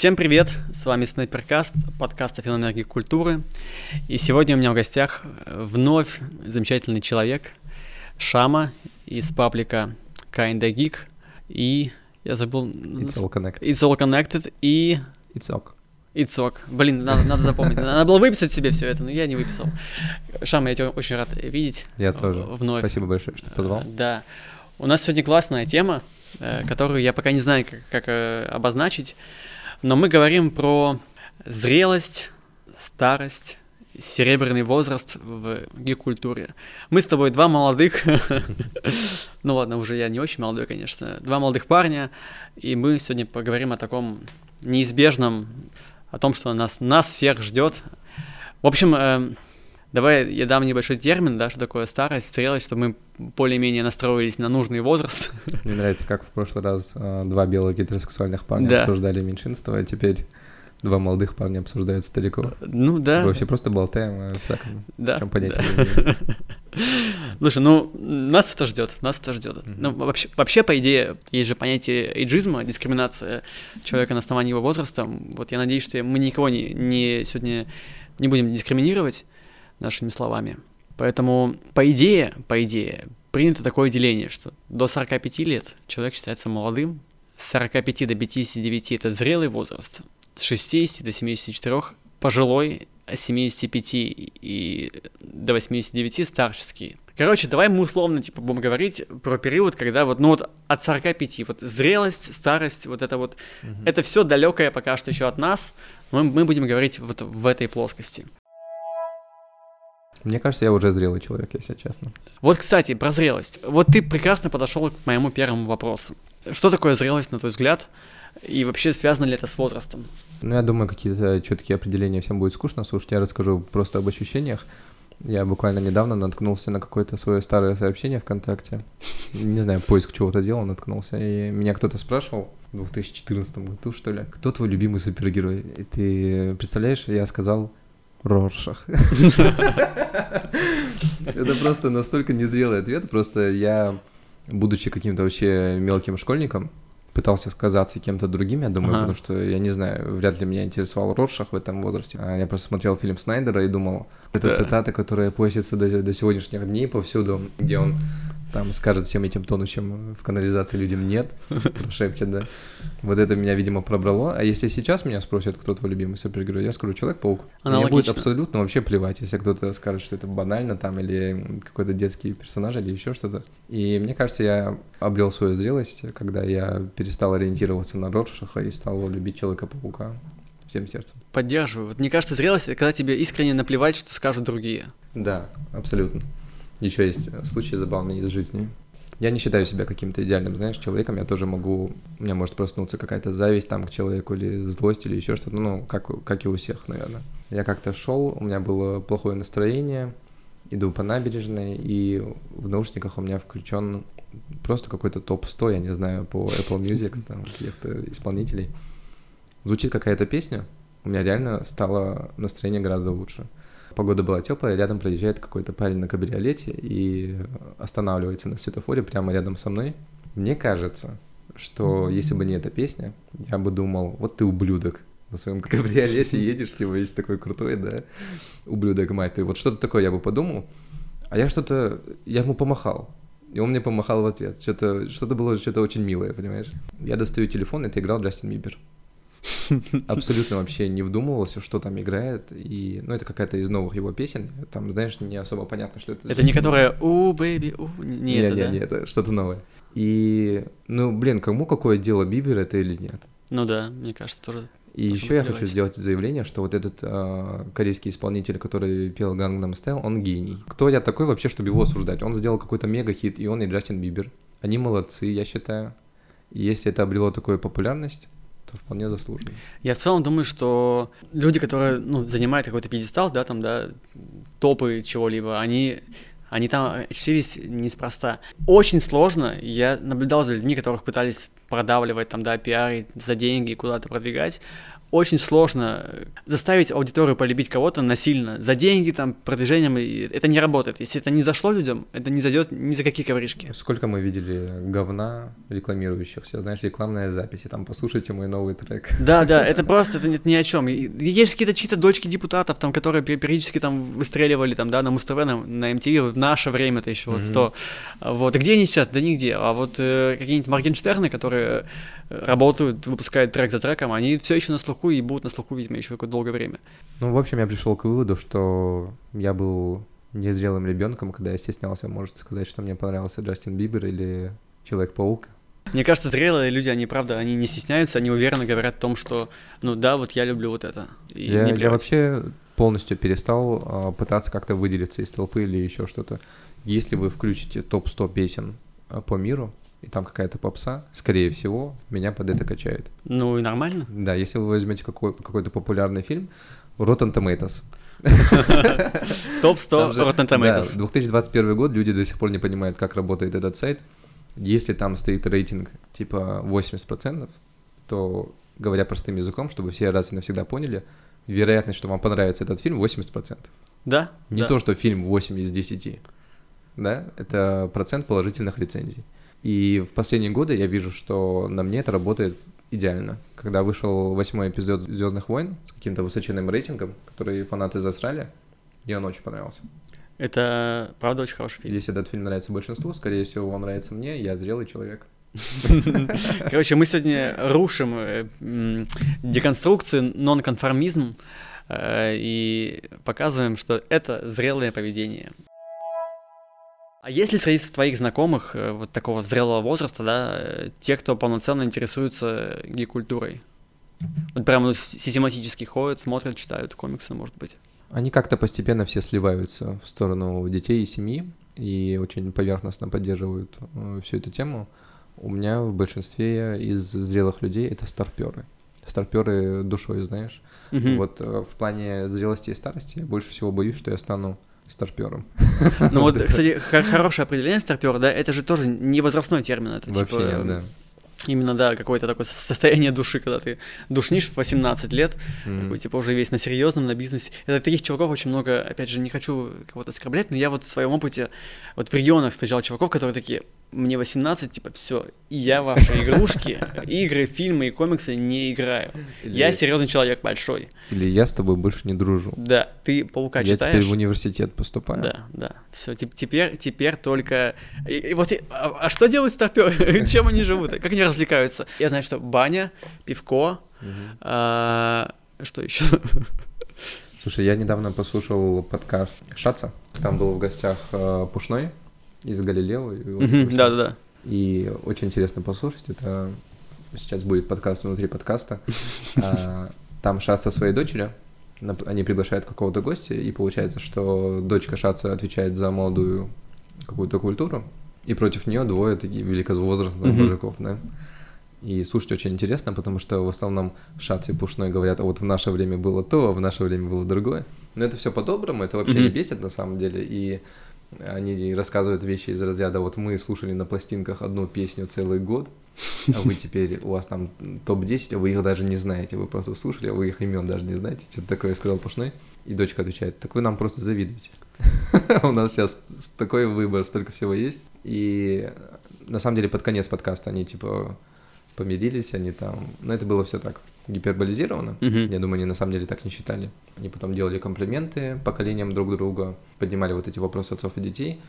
Всем привет, с вами Снайперкаст, подкаст о феноменологии культуры. И сегодня у меня в гостях вновь замечательный человек, Шама из паблика Kinda Geek. И я забыл... It's all connected. It's all connected и... It's ok. It's ok. Блин, надо, надо запомнить. Надо было выписать себе все это, но я не выписал. Шама, я тебя очень рад видеть. Я тоже. Вновь. Спасибо большое, что позвал. Да. У нас сегодня классная тема, э, которую я пока не знаю, как, как э, обозначить. Но мы говорим про зрелость, старость, серебряный возраст в гик-культуре. Мы с тобой два молодых, ну ладно, уже я не очень молодой, конечно, два молодых парня, и мы сегодня поговорим о таком неизбежном, о том, что нас, нас всех ждет. В общем, э, давай я дам небольшой термин, да, что такое старость, зрелость, чтобы мы более-менее настроились на нужный возраст. Мне нравится, как в прошлый раз э, два белых гетеросексуальных парня Да. обсуждали меньшинство, а теперь два молодых парня обсуждают стариков. Ну да. Типа вообще просто болтаем о всяком, Да. чем понятия да. Слушай, ну, нас это ждет, нас это ждет. Мгм. Ну, вообще, вообще, по идее, есть же понятие эйджизма, дискриминация человека на основании его возраста. Вот я надеюсь, что мы никого не, не сегодня не будем дискриминировать нашими словами. Поэтому, по идее, по идее, принято такое деление, что до 45 лет человек считается молодым, с 45 до 59 это зрелый возраст, с 60 до 74 пожилой, а с 75 и до 89 старческий. Короче, давай мы условно, типа, будем говорить про период, когда вот, ну вот от 45, вот зрелость, старость, вот это вот, Мгм. это все далекое пока что еще от нас, мы, мы будем говорить вот в этой плоскости. Мне кажется, я уже зрелый человек, если честно. Вот, кстати, про зрелость. Вот ты прекрасно подошел к моему первому вопросу. Что такое зрелость, на твой взгляд? И вообще связано ли это с возрастом? Ну, я думаю, какие-то четкие определения всем будет скучно слушать. Я расскажу просто об ощущениях. Я буквально недавно наткнулся на какое-то свое старое сообщение ВКонтакте. Не знаю, поиск чего-то делал, наткнулся. И меня кто-то спрашивал в 2014 году, что ли, кто твой любимый супергерой? И ты представляешь, я сказал Роршах. Это просто настолько незрелый ответ. Просто я, будучи каким-то вообще мелким школьником, пытался сказаться кем-то другим, я думаю, Ага. потому что, я не знаю, вряд ли меня интересовал Роршах в этом возрасте. А Я просто смотрел фильм Снайдера и думал, это Да. цитата, которая постится до, до сегодняшних дней повсюду, где он там скажет всем этим тонущим в канализации людям «нет», прошепчет, да. Вот это меня, видимо, пробрало. А если сейчас меня спросят, кто твой любимый супергерой, я скажу «Человек-паук». Мне будет абсолютно вообще плевать, если кто-то скажет, что это банально там, или какой-то детский персонаж, или еще что-то. И мне кажется, я обрел свою зрелость, когда я перестал ориентироваться на Роршаха и стал любить Человека-паука всем сердцем. Поддерживаю. Вот мне кажется, зрелость это когда тебе искренне наплевать, что скажут другие. Да, абсолютно. Еще есть случаи забавные из жизни. Я не считаю себя каким-то идеальным, знаешь, человеком. Я тоже могу... У меня может проснуться какая-то зависть там к человеку или злость или еще что-то. Ну, как, как и у всех, наверное. Я как-то шел, у меня было плохое настроение, иду по набережной, и в наушниках у меня включен просто какой-то топ-100, я не знаю, по Apple Music, там, каких-то исполнителей. Звучит какая-то песня, у меня реально стало настроение гораздо лучше. Погода была теплая, рядом проезжает какой-то парень на кабриолете и останавливается на светофоре прямо рядом со мной. Мне кажется, что если бы не эта песня, я бы думал, вот ты ублюдок, на своем кабриолете едешь, типа весь такой крутой, да, ублюдок мать ты. Вот что-то такое я бы подумал, а я что-то, я ему помахал, и он мне помахал в ответ. Что-то, что-то было что-то очень милое, понимаешь? Я достаю телефон, это играл Джастин Бибер. Абсолютно вообще не вдумывался, что там играет. И, ну, это какая-то из новых его песен. Там, знаешь, не особо понятно, что это. Это не которая «Ooh, baby, ooh», не это, да? не, это что-то новое. И, ну, блин, кому какое дело, Бибер это или нет? Ну да, мне кажется, тоже. И еще я хочу сделать заявление, что вот этот а, корейский исполнитель, который пел Gangnam Style, он гений. Кто я такой вообще, чтобы его осуждать? Он сделал какой-то мега-хит, и он, и Джастин Бибер. Они молодцы, я считаю. И если это обрело такую популярность, то вполне заслуженно. Я в целом думаю, что люди, которые ну, занимают какой-то пьедестал, да, там, да, топы чего-либо, они, они там очутились неспроста. Очень сложно. Я наблюдал за людьми, которых пытались продавливать, там, да, пиарить за деньги, куда-то продвигать. Очень сложно заставить аудиторию полюбить кого-то насильно, за деньги, там, продвижением, и это не работает. Если это не зашло людям, это не зайдет ни за какие ковришки. Сколько мы видели говна рекламирующихся, знаешь, рекламные записи, там, послушайте мой новый трек. Да, да, это просто, это ни о чем. Есть какие-то чьи-то дочки депутатов, там, которые периодически там выстреливали, там, да, на Муз-ТВ, на, на MTV в наше время-то еще, вот то. Вот, и где они сейчас? Да нигде. А вот э, какие-нибудь Моргенштерны, которые работают, выпускают трек за треком, они все еще на слуху и будут на слуху, видимо, еще какое-то долгое время. Ну, в общем, я пришел к выводу, что я был незрелым ребенком, когда я стеснялся, может сказать, что мне понравился Джастин Бибер или Человек-паук. Мне кажется, зрелые люди, они, правда, они не стесняются, они уверенно говорят о том, что, ну да, вот я люблю вот это. И я, я вообще полностью перестал а, пытаться как-то выделиться из толпы или еще что-то. Если вы включите топ-100 песен а, по миру, и там какая-то попса, скорее всего, меня под это качает. Ну и нормально. Да, если вы возьмете какой- какой-то популярный фильм, Rotten Tomatoes. Топ-100 Rotten Tomatoes. Да, 2021 год, люди до сих пор не понимают, как работает этот сайт. Если там стоит рейтинг типа 80%, то, говоря простым языком, чтобы все раз и навсегда поняли, вероятность, что вам понравится этот фильм, 80%. Да. Не да. то, что фильм 8 из 10. Да, это процент положительных рецензий. И в последние годы я вижу, что на мне это работает идеально. Когда вышел восьмой эпизод Звездных войн с каким-то высоченным рейтингом, который фанаты засрали, мне он очень понравился. Это правда очень хороший фильм. Если этот фильм нравится большинству, скорее всего, он нравится мне, я зрелый человек. Короче, мы сегодня рушим э, деконструкции, нонконформизм э, и показываем, что это зрелое поведение. А есть ли среди твоих знакомых э, вот такого зрелого возраста, да, э, те, кто полноценно интересуется гей-культурой? Вот прямо систематически ходят, смотрят, читают комиксы, может быть. Они как-то постепенно все сливаются в сторону детей и семьи и очень поверхностно поддерживают э, всю эту тему. У меня в большинстве из зрелых людей это старперы. Старперы душой, знаешь. Угу. Вот в плане зрелости и старости я больше всего боюсь, что я стану старпером. Ну вот, кстати, хорошее определение старпера, да, это же тоже не возрастной термин, это Вообще типа... Нет, да. Именно, да, какое-то такое состояние души, когда ты душнишь в 18 лет, mm-hmm. такой, типа, уже весь на серьезном, на бизнесе. Это таких чуваков очень много, опять же, не хочу кого-то оскорблять, но я вот в своем опыте, вот в регионах встречал чуваков, которые такие, мне 18, типа, все, я ваши игрушки, игры, фильмы и комиксы не играю. Или... Я серьезный человек большой. Или я с тобой больше не дружу. Да, ты паука я читаешь. Я теперь в университет поступаю. Да, да. Все, теперь, теперь только. И, и вот, а, а что делают старперы? Чем они живут? Как они развлекаются? Я знаю, что баня, пивко, а, что еще? Слушай, я недавно послушал подкаст Шаца. Там был в гостях э, Пушной из Галилео. Да, да, да. И очень интересно послушать. Это сейчас будет подкаст внутри подкаста. А, там со своей дочерью. Они приглашают какого-то гостя, и получается, что дочка Шаца отвечает за молодую какую-то культуру, и против нее двое таких великовозрастных мужиков, да. И слушать очень интересно, потому что в основном Шац и Пушной говорят, а вот в наше время было то, а в наше время было другое. Но это все по-доброму, это вообще не бесит на самом деле. И они рассказывают вещи из разряда, вот мы слушали на пластинках одну песню целый год, а вы теперь, у вас там топ-10, а вы их даже не знаете, вы просто слушали, а вы их имен даже не знаете, что-то такое сказал Пушной. И дочка отвечает, так вы нам просто завидуете. У нас сейчас такой выбор, столько всего есть. И на самом деле под конец подкаста они типа помирились, они там... Но это было все так гиперболизировано. Mm-hmm. Я думаю, они на самом деле так не считали. Они потом делали комплименты поколениям друг друга, поднимали вот эти вопросы отцов и детей.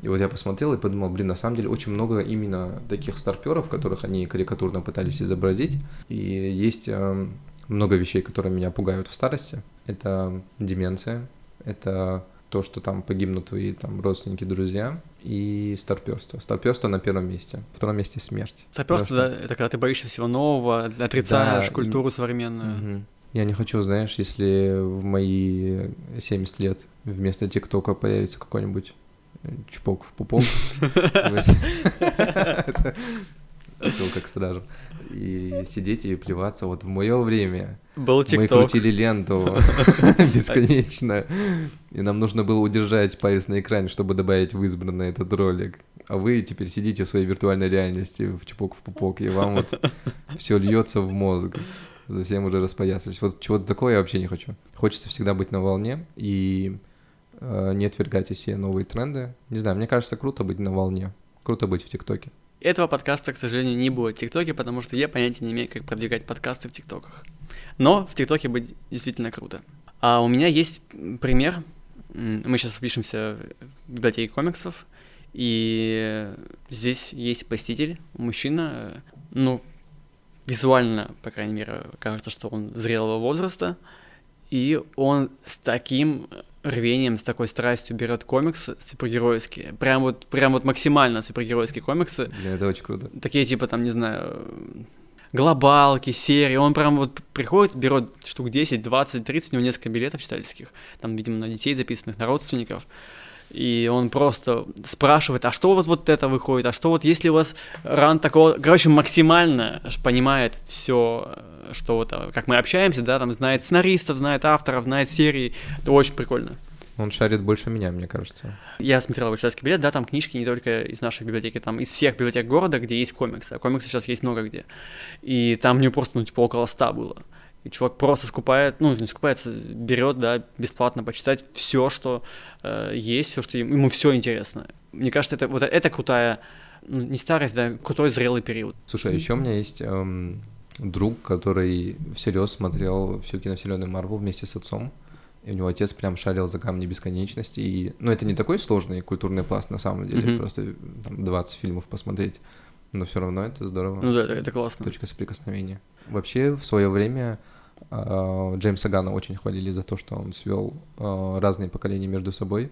И вот я посмотрел и подумал, блин, на самом деле очень много именно таких старперов, которых они карикатурно пытались изобразить. И есть э, много вещей, которые меня пугают в старости. Это деменция, это то, что там погибнут твои там родственники, друзья, и старперство. Старперство на первом месте. На втором месте смерть. Старперство, да, это когда ты боишься всего нового, отрицаешь да, культуру современную. Угу. Я не хочу, знаешь, если в мои 70 лет вместо ТикТока появится какой-нибудь чпок в пупок. Ссылка к стражам. И сидеть и плеваться. Вот в мое время Был мы крутили ленту бесконечно. И нам нужно было удержать палец на экране, чтобы добавить в избранный этот ролик. А вы теперь сидите в своей виртуальной реальности в чпок в пупок, и вам вот все льется в мозг. совсем уже распоясались. Вот чего-то такое я вообще не хочу. Хочется всегда быть на волне и э, не отвергать все новые тренды. Не знаю, мне кажется, круто быть на волне. Круто быть в ТикТоке. Этого подкаста, к сожалению, не будет в ТикТоке, потому что я понятия не имею, как продвигать подкасты в ТикТоках. Но в ТикТоке быть действительно круто. А у меня есть пример. Мы сейчас впишемся в библиотеке комиксов, и здесь есть посетитель, мужчина, ну, визуально, по крайней мере, кажется, что он зрелого возраста, и он с таким рвением, с такой страстью берет комиксы супергеройские, прям вот, прям вот максимально супергеройские комиксы. Блин, это очень круто. Такие типа там, не знаю, глобалки, серии, он прям вот приходит, берет штук 10, 20, 30, у него несколько билетов читательских, там, видимо, на детей записанных, на родственников, и он просто спрашивает, а что у вас вот это выходит, а что вот если у вас ран такого, короче, максимально понимает все, что вот, а, как мы общаемся, да, там знает сценаристов, знает авторов, знает серии, это очень прикольно. Он шарит больше меня, мне кажется. Я смотрел его читательский билет, да, там книжки не только из нашей библиотеки, там из всех библиотек города, где есть комиксы, а комиксы сейчас есть много где. И там у него просто, ну, типа, около ста было. И чувак просто скупает, ну, не скупается, берет, да, бесплатно почитать все, что э, есть, все, что ему, ему все интересно. Мне кажется, это вот это крутая, ну, не старость, да, крутой зрелый период. Слушай, а еще у меня есть эм, друг, который всерьез смотрел всю киновселенную Марвел вместе с отцом. И у него отец прям шарил за камни бесконечности. И, ну, это не такой сложный культурный пласт на самом деле, mm-hmm. просто там, 20 фильмов посмотреть. Но все равно это здорово. Ну да, это, это классно. Точка соприкосновения. Вообще, в свое время Джеймса Гана очень хвалили за то, что он свел а, разные поколения между собой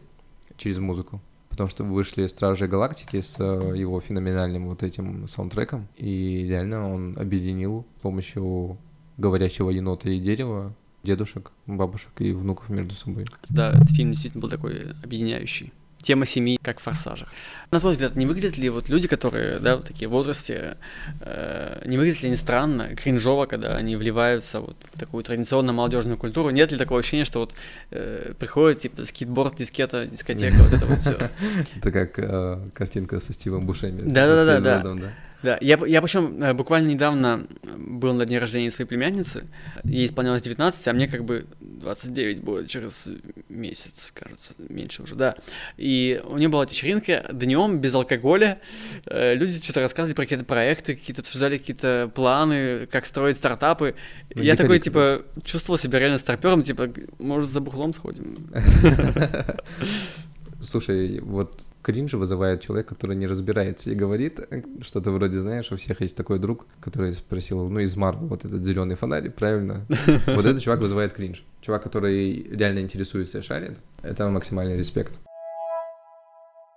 через музыку. Потому что вышли Стражи Галактики с а, его феноменальным вот этим саундтреком. И реально он объединил с помощью говорящего енота и дерева дедушек, бабушек и внуков между собой. Да, этот фильм действительно был такой объединяющий тема семьи, как в «Форсажах». На твой взгляд, не выглядят ли вот люди, которые, да, вот такие в возрасте, э, не выглядят ли они странно, кринжово, когда они вливаются вот в такую традиционную молодежную культуру? Нет ли такого ощущения, что вот э, приходит, типа, скейтборд, дискета, дискотека, вот это вот все? Это как э, картинка со Стивом Бушеми. Да-да-да. Да, я, я причем э, буквально недавно был на дне рождения своей племянницы, ей исполнялось 19, а мне как бы 29 будет через месяц, кажется, меньше уже, да. И у нее была вечеринка днем без алкоголя, э, люди что-то рассказывали про какие-то проекты, какие-то обсуждали какие-то планы, как строить стартапы. Ну, я такой, типа, чувствовал себя реально старпером, типа, может, за бухлом сходим. Слушай, вот кринж вызывает человек, который не разбирается и говорит что-то вроде, знаешь, у всех есть такой друг, который спросил, ну, из Марвел, вот этот зеленый фонарь, правильно? Вот этот чувак вызывает кринж. Чувак, который реально интересуется и шарит, это максимальный респект.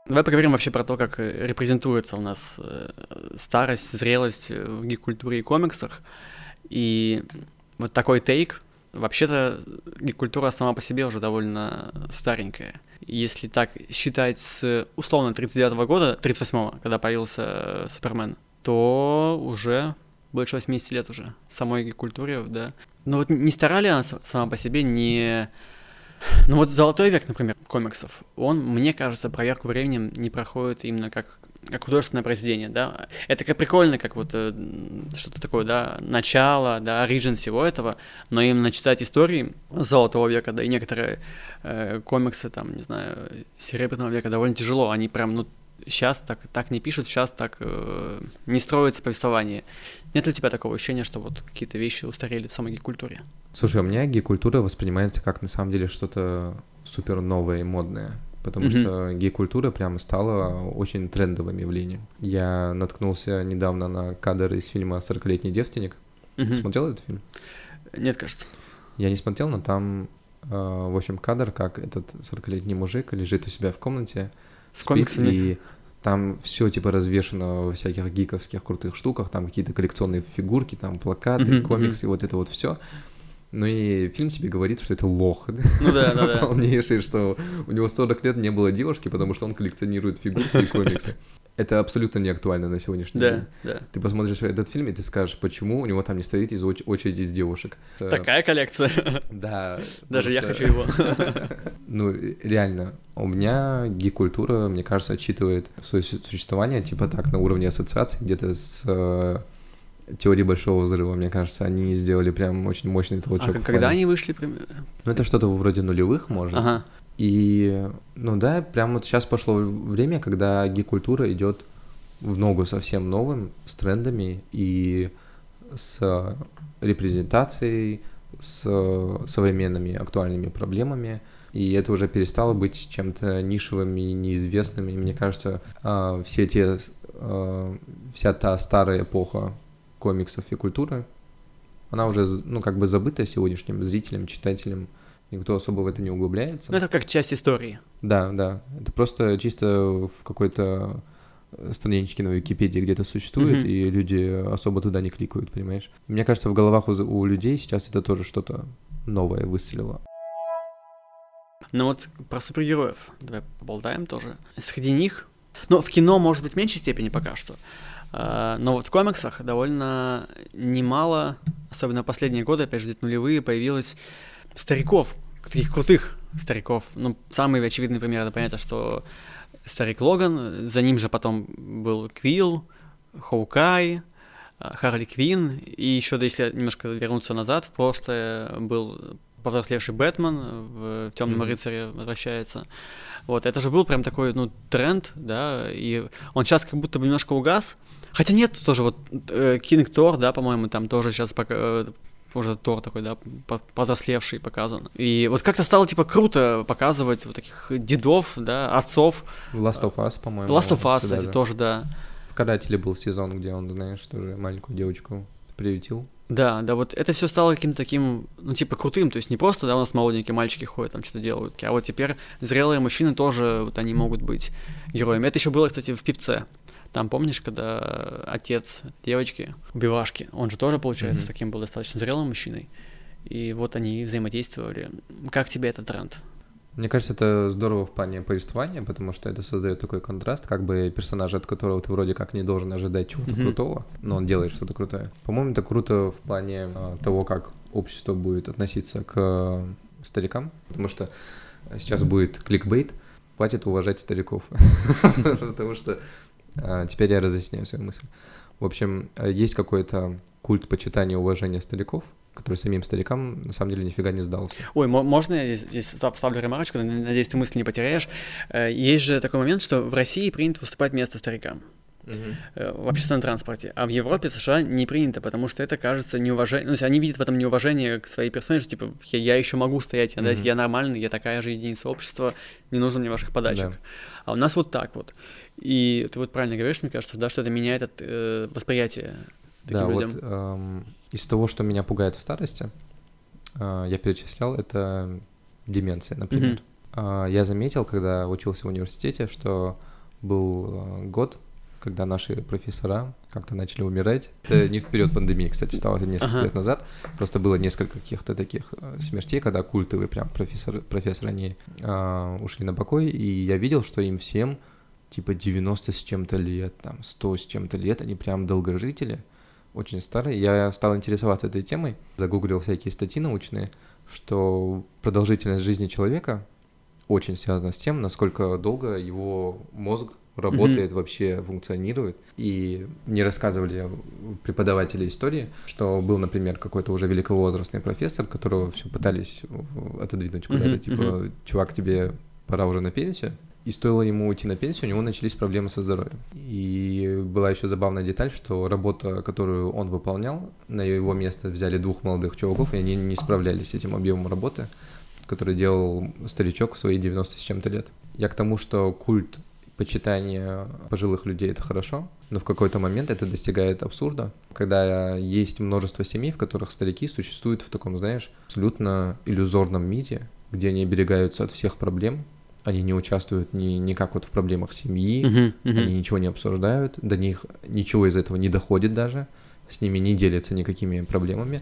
Давай поговорим вообще про то, как репрезентуется у нас э, старость, зрелость в гик-культуре и комиксах. И вот такой тейк Вообще-то культура сама по себе уже довольно старенькая. Если так считать с условно 39 -го года, 38-го, когда появился э, Супермен, то уже больше 80 лет уже самой культуре, да. Но вот не старали она сама по себе, не... Ну вот «Золотой век», например, комиксов, он, мне кажется, проверку временем не проходит именно как как художественное произведение, да. Это как прикольно, как вот э, что-то такое, да, начало, да, оригин всего этого, но именно читать истории Золотого века, да, и некоторые э, комиксы, там, не знаю, Серебряного века довольно тяжело, они прям, ну, сейчас так, так не пишут, сейчас так э, не строится повествование. Нет ли у тебя такого ощущения, что вот какие-то вещи устарели в самой гик-культуре? Слушай, у меня гик-культура воспринимается как на самом деле что-то супер новое и модное потому mm-hmm. что гей-культура прямо стала очень трендовым явлением. Я наткнулся недавно на кадр из фильма «40-летний девственник». Mm-hmm. Смотрел этот фильм? Нет, кажется. Я не смотрел, но там, э, в общем, кадр, как этот 40-летний мужик лежит у себя в комнате с комиксами. И там все типа развешено во всяких гиковских крутых штуках, там какие-то коллекционные фигурки, там плакаты, mm-hmm, комиксы, mm-hmm. вот это вот все. Ну и фильм тебе говорит, что это лох. Ну да, да, да. Полнейший, что у него 40 лет не было девушки, потому что он коллекционирует фигурки и комиксы. Это абсолютно не актуально на сегодняшний да, день. Да. Ты посмотришь этот фильм, и ты скажешь, почему у него там не стоит из оч- очереди из девушек. Такая коллекция. Да. Даже я хочу его. Ну, реально, у меня гик-культура, мне кажется, отчитывает свое существование, типа так, на уровне ассоциации, где-то с теории большого взрыва, мне кажется, они сделали прям очень мощный толчок. А когда они вышли? примерно? Ну, это что-то вроде нулевых, может. Ага. И, ну да, прям вот сейчас пошло время, когда гик-культура идет в ногу совсем новым, с трендами и с репрезентацией, с современными актуальными проблемами. И это уже перестало быть чем-то нишевым и неизвестным. И мне кажется, а, все те, а, вся та старая эпоха комиксов и культуры, она уже, ну, как бы забыта сегодняшним зрителям, читателям. Никто особо в это не углубляется. Ну, это как часть истории. Да, да. Это просто чисто в какой-то страничке на Википедии где-то существует, mm-hmm. и люди особо туда не кликают, понимаешь? Мне кажется, в головах у, у людей сейчас это тоже что-то новое выстрелило. Ну вот про супергероев давай поболтаем тоже. Среди них, ну в кино может быть в меньшей степени пока что, но вот в комиксах довольно немало, особенно последние годы, опять же, где-то нулевые, появилось стариков, таких крутых стариков. Ну, самый очевидный пример, это понятно, что старик Логан, за ним же потом был Квилл, Хоукай, а, Харли Квин, и еще, да, если немножко вернуться назад, в прошлое был повзрослевший Бэтмен в Темном mm-hmm. рыцаре возвращается. Вот, это же был прям такой, ну, тренд, да, и он сейчас как будто бы немножко угас. Хотя нет, тоже вот Кинг э, Тор, да, по-моему, там тоже сейчас пока, э, уже Тор такой, да, повзрослевший показан. И вот как-то стало, типа, круто показывать вот таких дедов, да, отцов. Last of Us, по-моему. Last of Us, кстати, да. тоже, да. В «Карателе» был сезон, где он, знаешь, тоже маленькую девочку приютил. Да, да, вот это все стало каким-то таким, ну, типа, крутым, то есть не просто, да, у нас молоденькие мальчики ходят, там что-то делают, а вот теперь зрелые мужчины тоже, вот они могут быть героями. Это еще было, кстати, в «Пипце», там помнишь, когда отец девочки, убивашки, он же тоже, получается, mm-hmm. таким был достаточно зрелым мужчиной. И вот они взаимодействовали. Как тебе этот тренд? Мне кажется, это здорово в плане повествования, потому что это создает такой контраст, как бы персонажа, от которого ты вроде как не должен ожидать чего-то mm-hmm. крутого, но он делает что-то крутое. По-моему, это круто в плане а, того, как общество будет относиться к старикам, потому что сейчас будет кликбейт, хватит уважать стариков, потому что теперь я разъясняю свою мысль. В общем, э, есть какой-то культ почитания и уважения стариков, который самим старикам на самом деле нифига не сдался. Ой, можно я здесь, здесь ставлю ремарочку, надеюсь, ты мысль не потеряешь. Э, есть же такой момент, что в России принято выступать вместо старикам. Uh-huh. в общественном транспорте. А в Европе, в США не принято, потому что это кажется неуважением. Ну, то есть они видят в этом неуважение к своей персоне, что типа я, я еще могу стоять, uh-huh. я нормальный, я такая же единица общества, не нужно мне ваших подачек. Да. А у нас вот так вот. И ты вот правильно говоришь, мне кажется, да, что это меняет от, э, восприятие таким да, людям. Вот, эм, из того, что меня пугает в старости, э, я перечислял, это деменция, например. Mm-hmm. Э, я заметил, когда учился в университете, что был э, год, когда наши профессора как-то начали умирать. Это не в период пандемии, кстати, стало это несколько ага. лет назад. Просто было несколько каких-то таких э, смертей, когда культовые прям профессоры, профессоры они э, ушли на покой, и я видел, что им всем типа 90 с чем-то лет, там 100 с чем-то лет, они прям долгожители, очень старые. Я стал интересоваться этой темой, загуглил всякие статьи научные, что продолжительность жизни человека очень связана с тем, насколько долго его мозг работает, mm-hmm. вообще функционирует. И мне рассказывали преподаватели истории, что был, например, какой-то уже великовозрастный профессор, которого все пытались отодвинуть куда-то, mm-hmm. типа, чувак, тебе пора уже на пенсию. И стоило ему уйти на пенсию, у него начались проблемы со здоровьем. И была еще забавная деталь, что работа, которую он выполнял, на его место взяли двух молодых чуваков, и они не справлялись с этим объемом работы, который делал старичок в свои 90 с чем-то лет. Я к тому, что культ почитания пожилых людей это хорошо, но в какой-то момент это достигает абсурда, когда есть множество семей, в которых старики существуют в таком, знаешь, абсолютно иллюзорном мире, где они оберегаются от всех проблем, они не участвуют ни, никак вот в проблемах семьи, uh-huh, uh-huh. они ничего не обсуждают, до них ничего из этого не доходит даже, с ними не делятся никакими проблемами.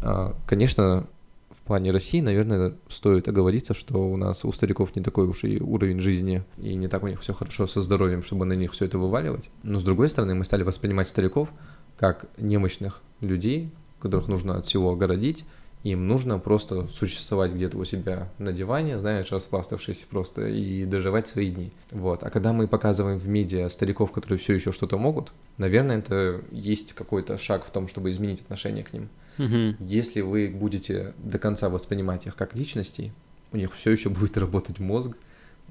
А, конечно, в плане России, наверное, стоит оговориться, что у нас у стариков не такой уж и уровень жизни, и не так у них все хорошо со здоровьем, чтобы на них все это вываливать. Но с другой стороны, мы стали воспринимать стариков как немощных людей, которых нужно от всего огородить, Им нужно просто существовать где-то у себя на диване, знаешь, распластавшись просто и доживать свои дни. Вот. А когда мы показываем в медиа стариков, которые все еще что-то могут, наверное, это есть какой-то шаг в том, чтобы изменить отношение к ним. Мгм. Если вы будете до конца воспринимать их как личностей, у них все еще будет работать мозг,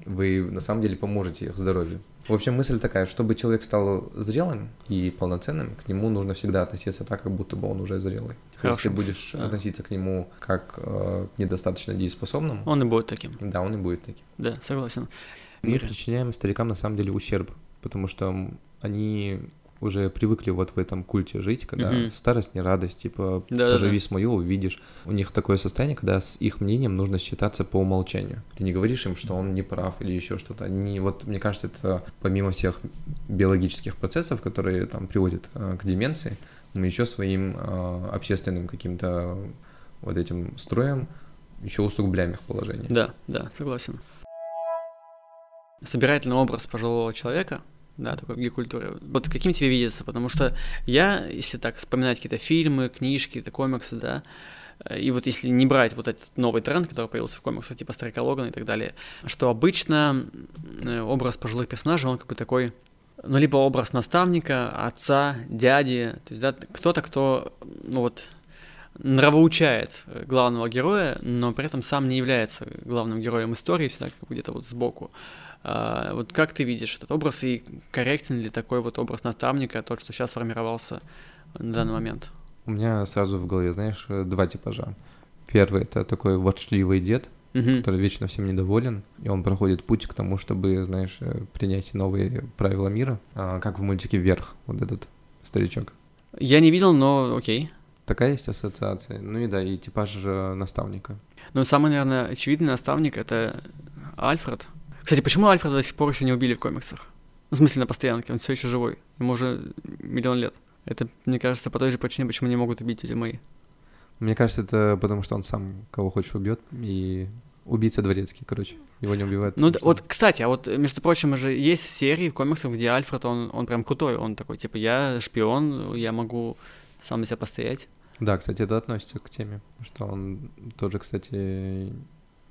вы на самом деле поможете их здоровью. В общем, мысль такая, чтобы человек стал зрелым и полноценным, к нему нужно всегда относиться так, как будто бы он уже зрелый. Если Хорошая ты будешь да. относиться к нему как э, к недостаточно дееспособному, Он и будет таким. да, он и будет таким. Да, согласен. Мы Мире. причиняем старикам на самом деле ущерб, потому что они уже привыкли вот в этом культе жить, когда Мгм. старость не радость, типа Да-да-да. поживи свое, увидишь. У них такое состояние, когда с их мнением нужно считаться по умолчанию. Ты не говоришь им, что он не прав или еще что-то. Они, вот мне кажется, это помимо всех биологических процессов, которые там приводят э, к деменции, мы еще своим э, общественным каким-то вот этим строем еще усугубляем их положение. Да, да, согласен. Собирательный образ пожилого человека, да, такой в гей-культуре. Вот каким тебе видится? Потому что я, если так вспоминать какие-то фильмы, книжки, какие-то комиксы, да, э, и вот если не брать вот этот новый тренд, который появился в комиксах, типа Старика Логана и так далее, что обычно э, образ пожилых персонажей, он как бы такой, ну, либо образ наставника, отца, дяди, то есть, да, кто-то, кто, ну, вот, нравоучает э, главного героя, но при этом сам не является главным героем истории, всегда как бы где-то вот сбоку. А, вот как ты видишь этот образ и корректен ли такой вот образ наставника, тот, что сейчас сформировался на данный момент? У меня сразу в голове, знаешь, два типажа. Первый это такой ворчливый дед, Мгм. который вечно всем недоволен, и он проходит путь к тому, чтобы, знаешь, э, принять новые правила мира, а, как в мультике «Вверх», вот этот старичок. Я не видел, но окей. Такая есть ассоциация. Ну и да, и типаж э, наставника. Но самый, наверное, очевидный наставник это Альфред. Кстати, почему Альфреда до сих пор еще не убили в комиксах? Ну, в смысле, на постоянке, он все еще живой. Ему уже миллион лет. Это, мне кажется, по той же причине, почему не могут убить тетю Мэй. Мне кажется, это потому, что он сам кого хочешь убьет, и убийца дворецкий, короче. Его не убивают. Ну, что- вот, кстати, а вот, между прочим, же есть серии в комиксах, где Альфред, он, он прям крутой, он такой, типа, я шпион, я могу сам за себя постоять. Да, кстати, это относится к теме, что он тоже, кстати,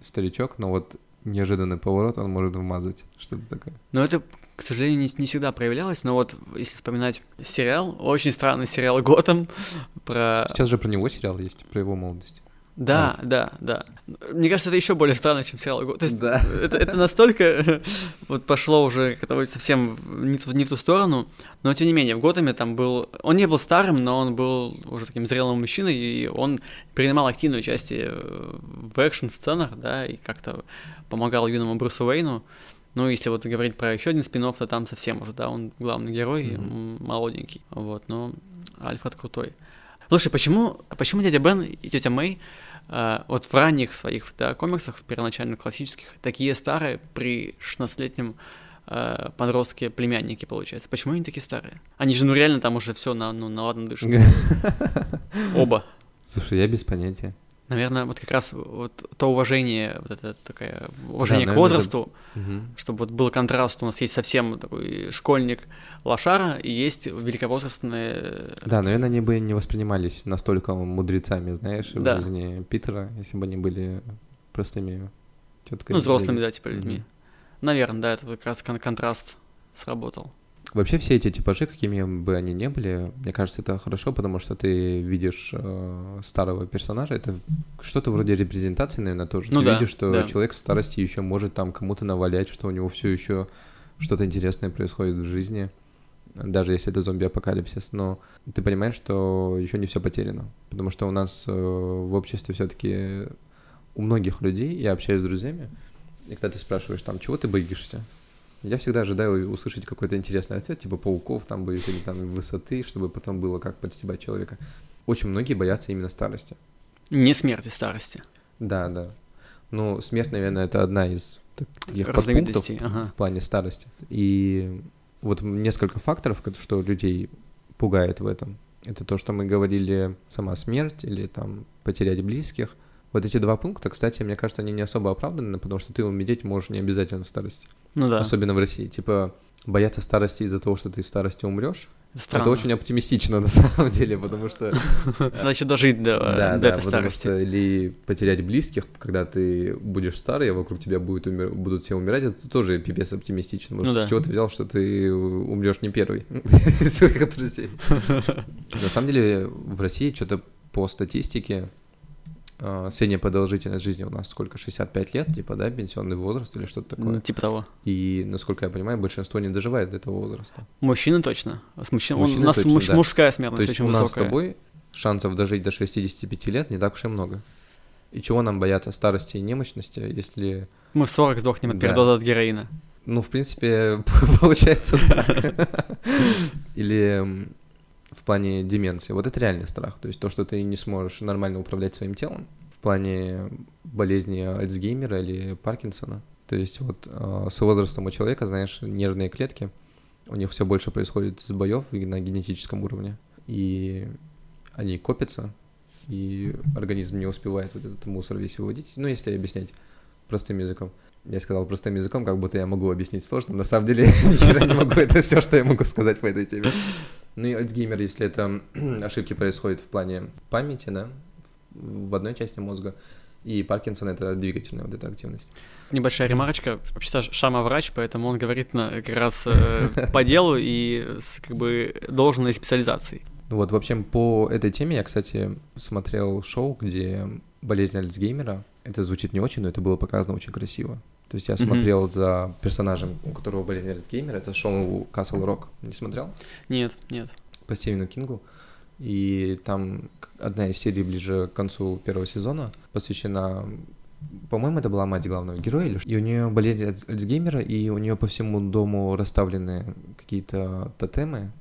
старичок, но вот неожиданный поворот он может вмазать, что-то такое. Но это, к сожалению, не, не всегда проявлялось, но вот, если вспоминать сериал, очень странный сериал «Готэм» про... Сейчас же про него сериал есть, про его молодость. Да, да, да. Мне кажется, это еще более странно, чем сериал «Готэм». То есть Да. это, это настолько вот пошло уже совсем не, в- не в ту сторону, но тем не менее, в Готэме там был... Он не был старым, но он был уже таким зрелым мужчиной, и он принимал активное участие в экшн-сценах, да, и как-то помогал юному Брюсу Уэйну. Ну, если вот говорить про еще один спин то там совсем уже, да, он главный герой, м, молоденький. Вот, но Альфред крутой. Слушай, почему, почему дядя Бен и тетя Мэй а, вот в ранних своих да, комиксах, в первоначальных классических, такие старые при 16-летнем а, подростке племянники, получается. Почему они такие старые? Они же, ну, реально там уже все на, ну, на ладно дышат. Оба. Слушай, я без понятия. Наверное, вот как раз вот то уважение, вот это такое уважение Да, к наверное, возрасту, Мгм. чтобы вот был контраст, что у нас есть совсем такой школьник лошара, и есть великовозрастные... Да, наверное, они бы не воспринимались настолько мудрецами, знаешь, Да. в жизни Питера, если бы они были простыми тетками. Ну, взрослыми, да, типа людьми. Мгм. Наверное, да, это как раз кон- контраст сработал. Вообще все эти типажи, какими бы они ни были, мне кажется, это хорошо, потому что ты видишь э, старого персонажа, это что-то вроде репрезентации, наверное, тоже. Ну ты да, видишь, что да. человек в старости еще может там кому-то навалять, что у него все еще что-то интересное происходит в жизни, даже если это зомби-апокалипсис, но ты понимаешь, что еще не все потеряно, потому что у нас э, в обществе все-таки у многих людей, я общаюсь с друзьями, и когда ты спрашиваешь там, чего ты боишься, я всегда ожидаю услышать какой-то интересный ответ, типа пауков там будет, или там высоты, чтобы потом было как подстебать человека. Очень многие боятся именно старости. Не смерти старости. Да, да. Ну, смерть, наверное, это одна из так- таких подпунктов ага. в плане старости. И вот несколько факторов, что людей пугает в этом. Это то, что мы говорили, сама смерть или там потерять близких. Вот эти два пункта, кстати, мне кажется, они не особо оправданы, потому что ты умереть можешь не обязательно в старости. Ну да. Особенно в России. Типа, бояться старости из-за того, что ты в старости умрешь, Странно. это очень оптимистично на самом деле, потому что... Надо дожить до, Да, до да, этой старости. что или потерять близких, когда ты будешь старый, а вокруг тебя будет умер- будут все умирать, это тоже пипец оптимистично. Потому Ну что да. с чего ты взял, что ты умрешь не первый из своих друзей? На самом деле в России что-то по статистике средняя продолжительность жизни у нас сколько? 65 лет, типа, да, пенсионный возраст или что-то такое. М, Типа того. И, насколько я понимаю, большинство не доживает до этого возраста. Мужчины точно. С мужчин... Мужчины у нас точно, муж- да. мужская То смертность есть очень у нас с тобой шансов дожить до 65 лет не так уж и много. И чего нам бояться старости и немощности, если... Мы в 40 сдохнем от Да. передоза от героина. Ну, в принципе, получается так. Или в плане деменции. Вот это реальный страх. То есть то, что ты не сможешь нормально управлять своим телом. В плане болезни Альцгеймера или Паркинсона. То есть вот э, с возрастом у человека, знаешь, нервные клетки, у них все больше происходит сбоев на генетическом уровне. И они копятся, и организм не успевает вот этот мусор весь выводить. Ну, если объяснять простым языком. Я сказал простым языком, как будто я могу объяснить сложно. На самом деле, хера не могу. Это все, что я могу сказать по этой теме. Ну и Альцгеймер, если это ошибки происходят в плане памяти, да, в одной части мозга, и Паркинсон — это двигательная вот эта активность. Небольшая ремарочка. Вообще-то Шама врач, поэтому он говорит на, как раз э, по делу и с как бы должной специализацией. Ну Вот, в общем, по этой теме я, кстати, смотрел шоу, где болезнь Альцгеймера, это звучит не очень, но это было показано очень красиво. То есть я смотрел за персонажем, у которого болезнь Альцгеймера, это шоу Castle Rock. Не смотрел? Нет, нет. По Стивену Кингу. И там одна из серий ближе к концу первого сезона посвящена по-моему, это была мать главного героя, или и у нее болезнь Альц- Альцгеймера, и у нее по всему дому расставлены какие-то тотемы,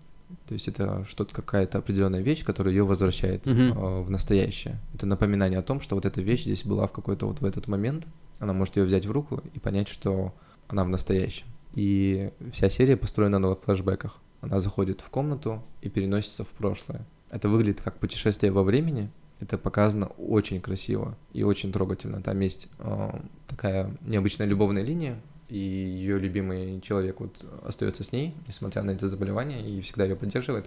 то есть это что-то, какая-то определенная вещь, которая ее возвращает Мгм. э, в настоящее. Это напоминание о том, что вот эта вещь здесь была в какой-то вот в этот момент, она может ее взять в руку и понять, что она в настоящем. И вся серия построена на флешбеках. Она заходит в комнату и переносится в прошлое. Это выглядит как путешествие во времени. Это показано очень красиво и очень трогательно. Там есть э, такая необычная любовная линия, и ее любимый человек вот остается с ней, несмотря на это заболевание, и всегда ее поддерживает.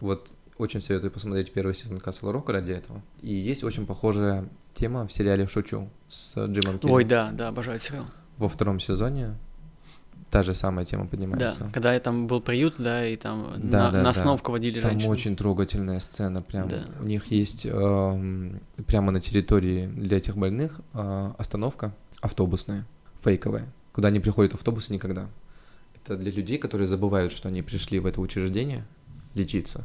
Вот очень советую посмотреть первый сезон Castle Rock ради этого. И есть очень похожая тема в сериале «Шучу» с Джимом Керри. Ой, да, да, обожаю сериал. Во втором сезоне та же самая тема Да, поднимается. когда я там был приют, да, и там Да, на, да, на да. остановку водили Там женщин. очень трогательная сцена, прям. Да. У них есть эм, прямо на территории для этих больных э, остановка автобусная, фейковая, куда не приходят автобусы никогда. Это для людей, которые забывают, что они пришли в это учреждение лечиться.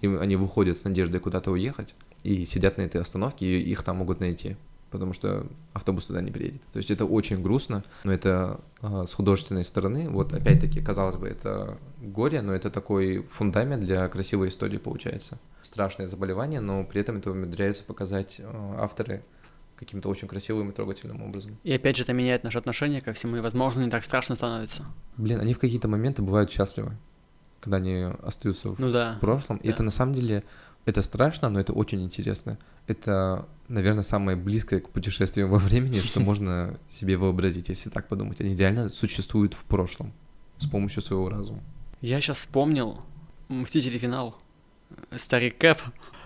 Они, они выходят с надеждой куда-то уехать и сидят на этой остановке, и их там могут найти, потому что автобус туда не приедет. То есть это очень грустно, но это а, с художественной стороны, вот опять-таки, казалось бы, это горе, но это такой фундамент для красивой истории получается. Страшное заболевание, но при этом это умудряются показать а, авторы каким-то очень красивым и трогательным образом. И опять же, это меняет наше отношение ко всему, и, возможно, не так страшно становится. Блин, они в какие-то моменты бывают счастливы, когда они остаются в Ну да. прошлом. И да. это на самом деле, это страшно, но это очень интересно. Это, наверное, самое близкое к путешествиям во времени, что можно себе вообразить, если так подумать. Они реально существуют в прошлом с помощью своего разума. Я сейчас вспомнил Мстители финал. Старик Кэп.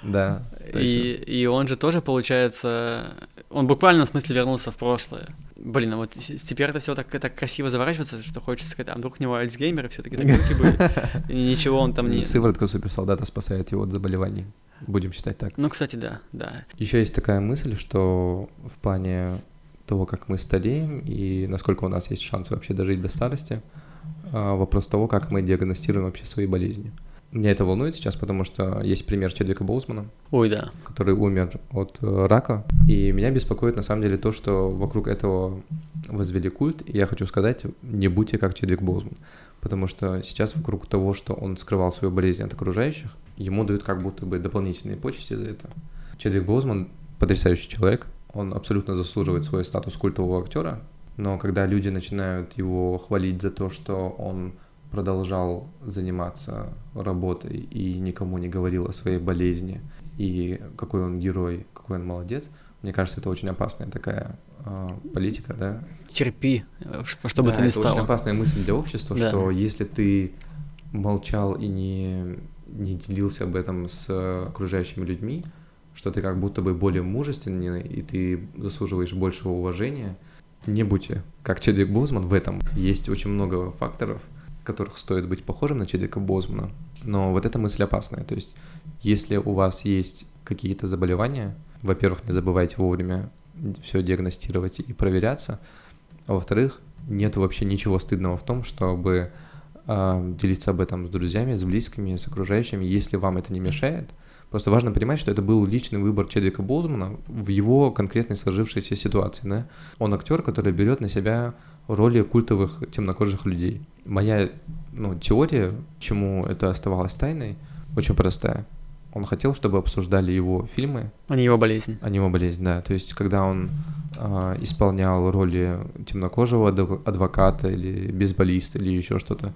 Да, И, и он же тоже, получается, он буквально в смысле вернулся в прошлое. Блин, а вот теперь это все так, так красиво заворачивается, что хочется сказать, а вдруг у него Альцгеймер, и все таки такие были. И ничего он там не... Сыворотка суперсолдата спасает его от заболеваний. Будем считать так. Ну, кстати, да, да. Еще есть такая мысль, что в плане того, как мы стареем и насколько у нас есть шанс вообще дожить до старости, а, вопрос того, как мы диагностируем вообще свои болезни. Меня это волнует сейчас, потому что есть пример Чедвика Боузмана, Ой, да. который умер от э, рака. И меня беспокоит на самом деле то, что вокруг этого возвели культ. И я хочу сказать, не будьте как Чедвик Боузман. Потому что сейчас вокруг того, что он скрывал свою болезнь от окружающих, ему дают как будто бы дополнительные почести за это. Чедвик Боузман потрясающий человек. Он абсолютно заслуживает свой статус культового актера. Но когда люди начинают его хвалить за то, что он продолжал заниматься работой и никому не говорил о своей болезни, и какой он герой, какой он молодец, Мне кажется, это очень опасная такая э, политика, да. Терпи, во что бы да, то ни это стало. очень опасная мысль для общества, Да. что если ты молчал и не, не делился об этом с окружающими людьми, что ты как будто бы более мужественный, и ты заслуживаешь большего уважения, не будьте как Чедвик Бозман в этом. Есть очень много факторов, которых стоит быть похожим на Чедвика Бозмана, но вот эта мысль опасная. То есть, если у вас есть какие-то заболевания, во-первых, не забывайте вовремя все диагностировать и проверяться, а во-вторых, нет вообще ничего стыдного в том, чтобы э, делиться об этом с друзьями, с близкими, с окружающими, если вам это не мешает. Просто важно понимать, что это был личный выбор Чедвика Боузмана в его конкретной сложившейся ситуации. Да? Он актер, который берет на себя роли культовых темнокожих людей. Моя ну, теория, чему это оставалось тайной, очень простая. Он хотел, чтобы обсуждали его фильмы, А не его болезнь. а не его болезнь, да. То есть, когда он а, исполнял роли темнокожего адв- адвоката или бейсболиста или еще что-то,